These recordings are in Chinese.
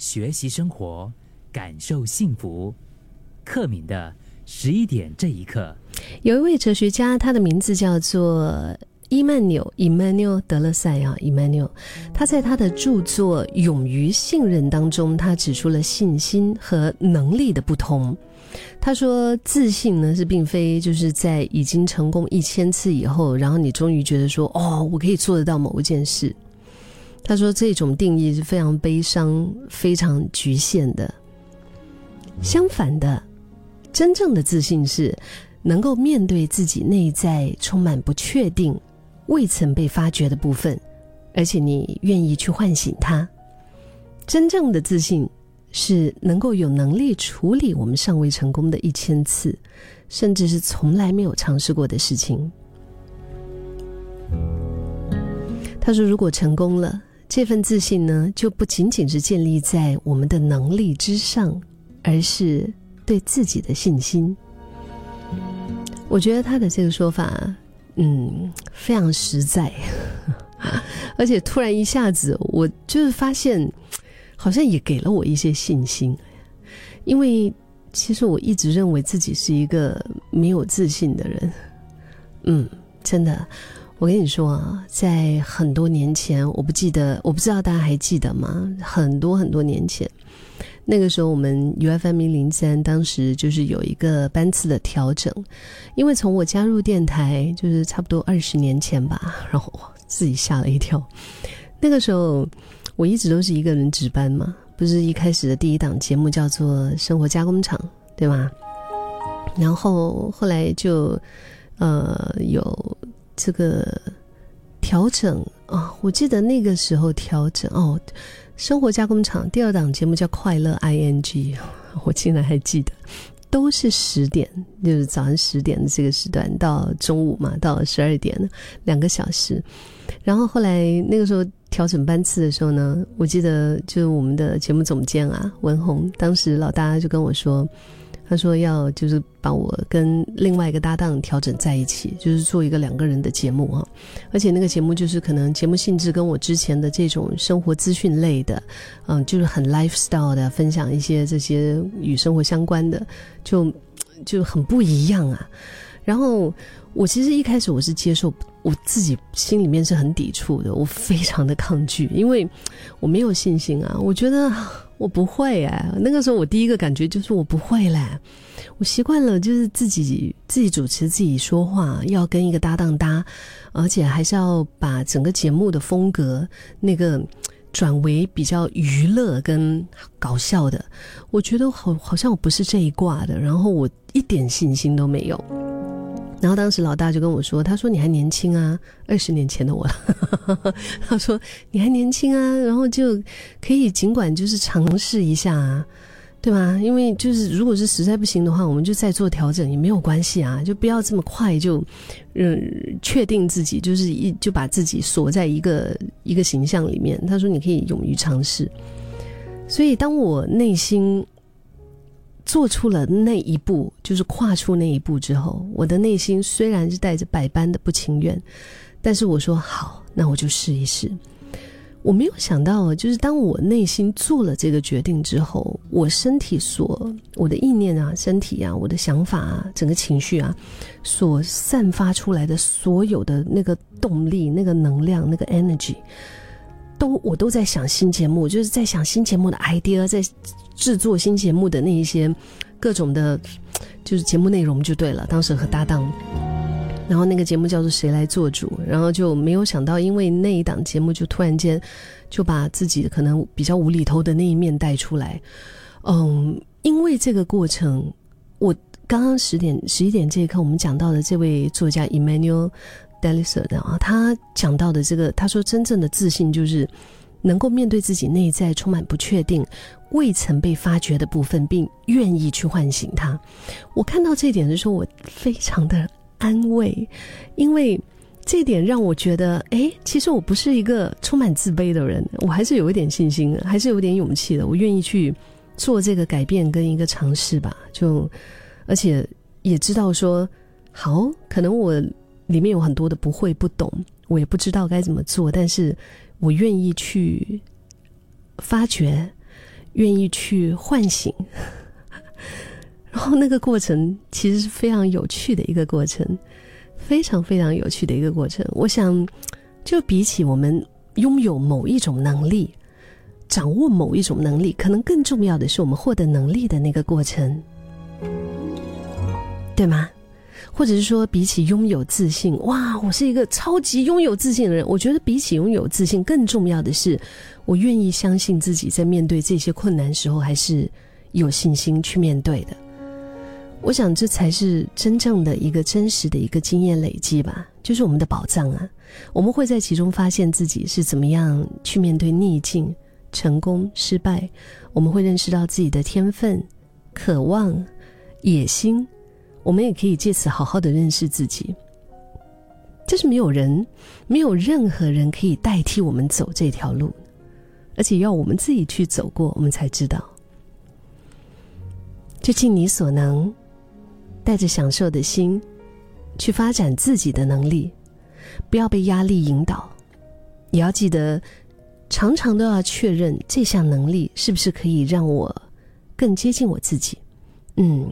学习生活，感受幸福。克敏的十一点这一刻，有一位哲学家，他的名字叫做伊曼纽 （Emmanuel 德勒塞啊 Emmanuel）。他在他的著作《勇于信任》当中，他指出了信心和能力的不同。他说，自信呢是并非就是在已经成功一千次以后，然后你终于觉得说，哦，我可以做得到某一件事。他说，这种定义是非常悲伤、非常局限的。相反的。真正的自信是能够面对自己内在充满不确定、未曾被发掘的部分，而且你愿意去唤醒它。真正的自信是能够有能力处理我们尚未成功的一千次，甚至是从来没有尝试过的事情。他说：“如果成功了，这份自信呢，就不仅仅是建立在我们的能力之上，而是……”对自己的信心，我觉得他的这个说法，嗯，非常实在，而且突然一下子，我就是发现，好像也给了我一些信心。因为其实我一直认为自己是一个没有自信的人，嗯，真的，我跟你说啊，在很多年前，我不记得，我不知道大家还记得吗？很多很多年前。那个时候，我们 U F M 零三当时就是有一个班次的调整，因为从我加入电台就是差不多二十年前吧，然后自己吓了一跳。那个时候我一直都是一个人值班嘛，不是一开始的第一档节目叫做《生活加工厂》，对吧？然后后来就呃有这个调整啊，我记得那个时候调整哦。生活加工厂第二档节目叫《快乐 ING》，我竟然还记得，都是十点，就是早上十点的这个时段到中午嘛，到十二点两个小时。然后后来那个时候调整班次的时候呢，我记得就是我们的节目总监啊文红，当时老大就跟我说。他说要就是把我跟另外一个搭档调整在一起，就是做一个两个人的节目哈，而且那个节目就是可能节目性质跟我之前的这种生活资讯类的，嗯，就是很 lifestyle 的分享一些这些与生活相关的，就就很不一样啊。然后我其实一开始我是接受，我自己心里面是很抵触的，我非常的抗拒，因为我没有信心啊，我觉得。我不会哎，那个时候我第一个感觉就是我不会嘞。我习惯了就是自己自己主持自己说话，要跟一个搭档搭，而且还是要把整个节目的风格那个转为比较娱乐跟搞笑的。我觉得好好像我不是这一挂的，然后我一点信心都没有。然后当时老大就跟我说：“他说你还年轻啊，二十年前的我，他说你还年轻啊，然后就可以尽管就是尝试一下啊，对吧？因为就是如果是实在不行的话，我们就再做调整也没有关系啊，就不要这么快就嗯确定自己就是一就把自己锁在一个一个形象里面。他说你可以勇于尝试。所以当我内心。”做出了那一步，就是跨出那一步之后，我的内心虽然是带着百般的不情愿，但是我说好，那我就试一试。我没有想到，就是当我内心做了这个决定之后，我身体所我的意念啊，身体啊，我的想法啊，整个情绪啊，所散发出来的所有的那个动力、那个能量、那个 energy，都我都在想新节目，就是在想新节目的 idea，在。制作新节目的那一些各种的，就是节目内容就对了。当时和搭档，然后那个节目叫做《谁来做主》，然后就没有想到，因为那一档节目就突然间就把自己可能比较无厘头的那一面带出来。嗯，因为这个过程，我刚刚十点十一点这一刻，我们讲到的这位作家 Emmanuel Deliser 的啊，他讲到的这个，他说真正的自信就是能够面对自己内在充满不确定。未曾被发掘的部分，并愿意去唤醒它。我看到这一点的时候，我非常的安慰，因为这一点让我觉得，哎，其实我不是一个充满自卑的人，我还是有一点信心，还是有点勇气的。我愿意去做这个改变跟一个尝试吧。就而且也知道说，好，可能我里面有很多的不会、不懂，我也不知道该怎么做，但是我愿意去发掘。愿意去唤醒。然后那个过程其实是非常有趣的一个过程，非常非常有趣的一个过程。我想，就比起我们拥有某一种能力，掌握某一种能力，可能更重要的是我们获得能力的那个过程，对吗？或者是说，比起拥有自信，哇，我是一个超级拥有自信的人。我觉得比起拥有自信，更重要的是，我愿意相信自己在面对这些困难时候，还是有信心去面对的。我想这才是真正的一个真实的一个经验累积吧，就是我们的宝藏啊！我们会在其中发现自己是怎么样去面对逆境、成功、失败。我们会认识到自己的天分、渴望、野心。我们也可以借此好好的认识自己。就是没有人、没有任何人可以代替我们走这条路，而且要我们自己去走过，我们才知道。就尽你所能。带着享受的心，去发展自己的能力，不要被压力引导。也要记得，常常都要确认这项能力是不是可以让我更接近我自己。嗯，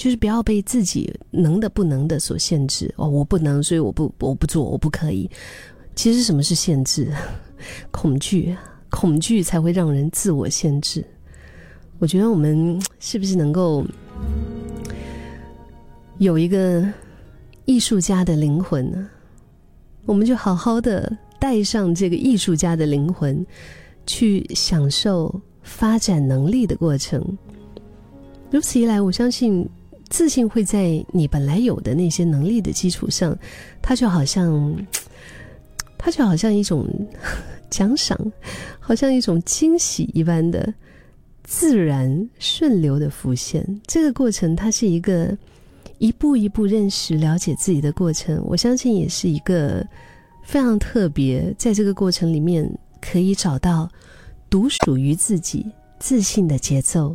就是不要被自己能的不能的所限制。哦，我不能，所以我不我不做，我不可以。其实什么是限制？恐惧，恐惧才会让人自我限制。我觉得我们 是不是能够？有一个艺术家的灵魂呢，我们就好好的带上这个艺术家的灵魂，去享受发展能力的过程。如此一来，我相信自信会在你本来有的那些能力的基础上，它就好像，它就好像一种 奖赏，好像一种惊喜一般的自然顺流的浮现。这个过程，它是一个。一步一步认识、了解自己的过程，我相信也是一个非常特别。在这个过程里面，可以找到独属于自己自信的节奏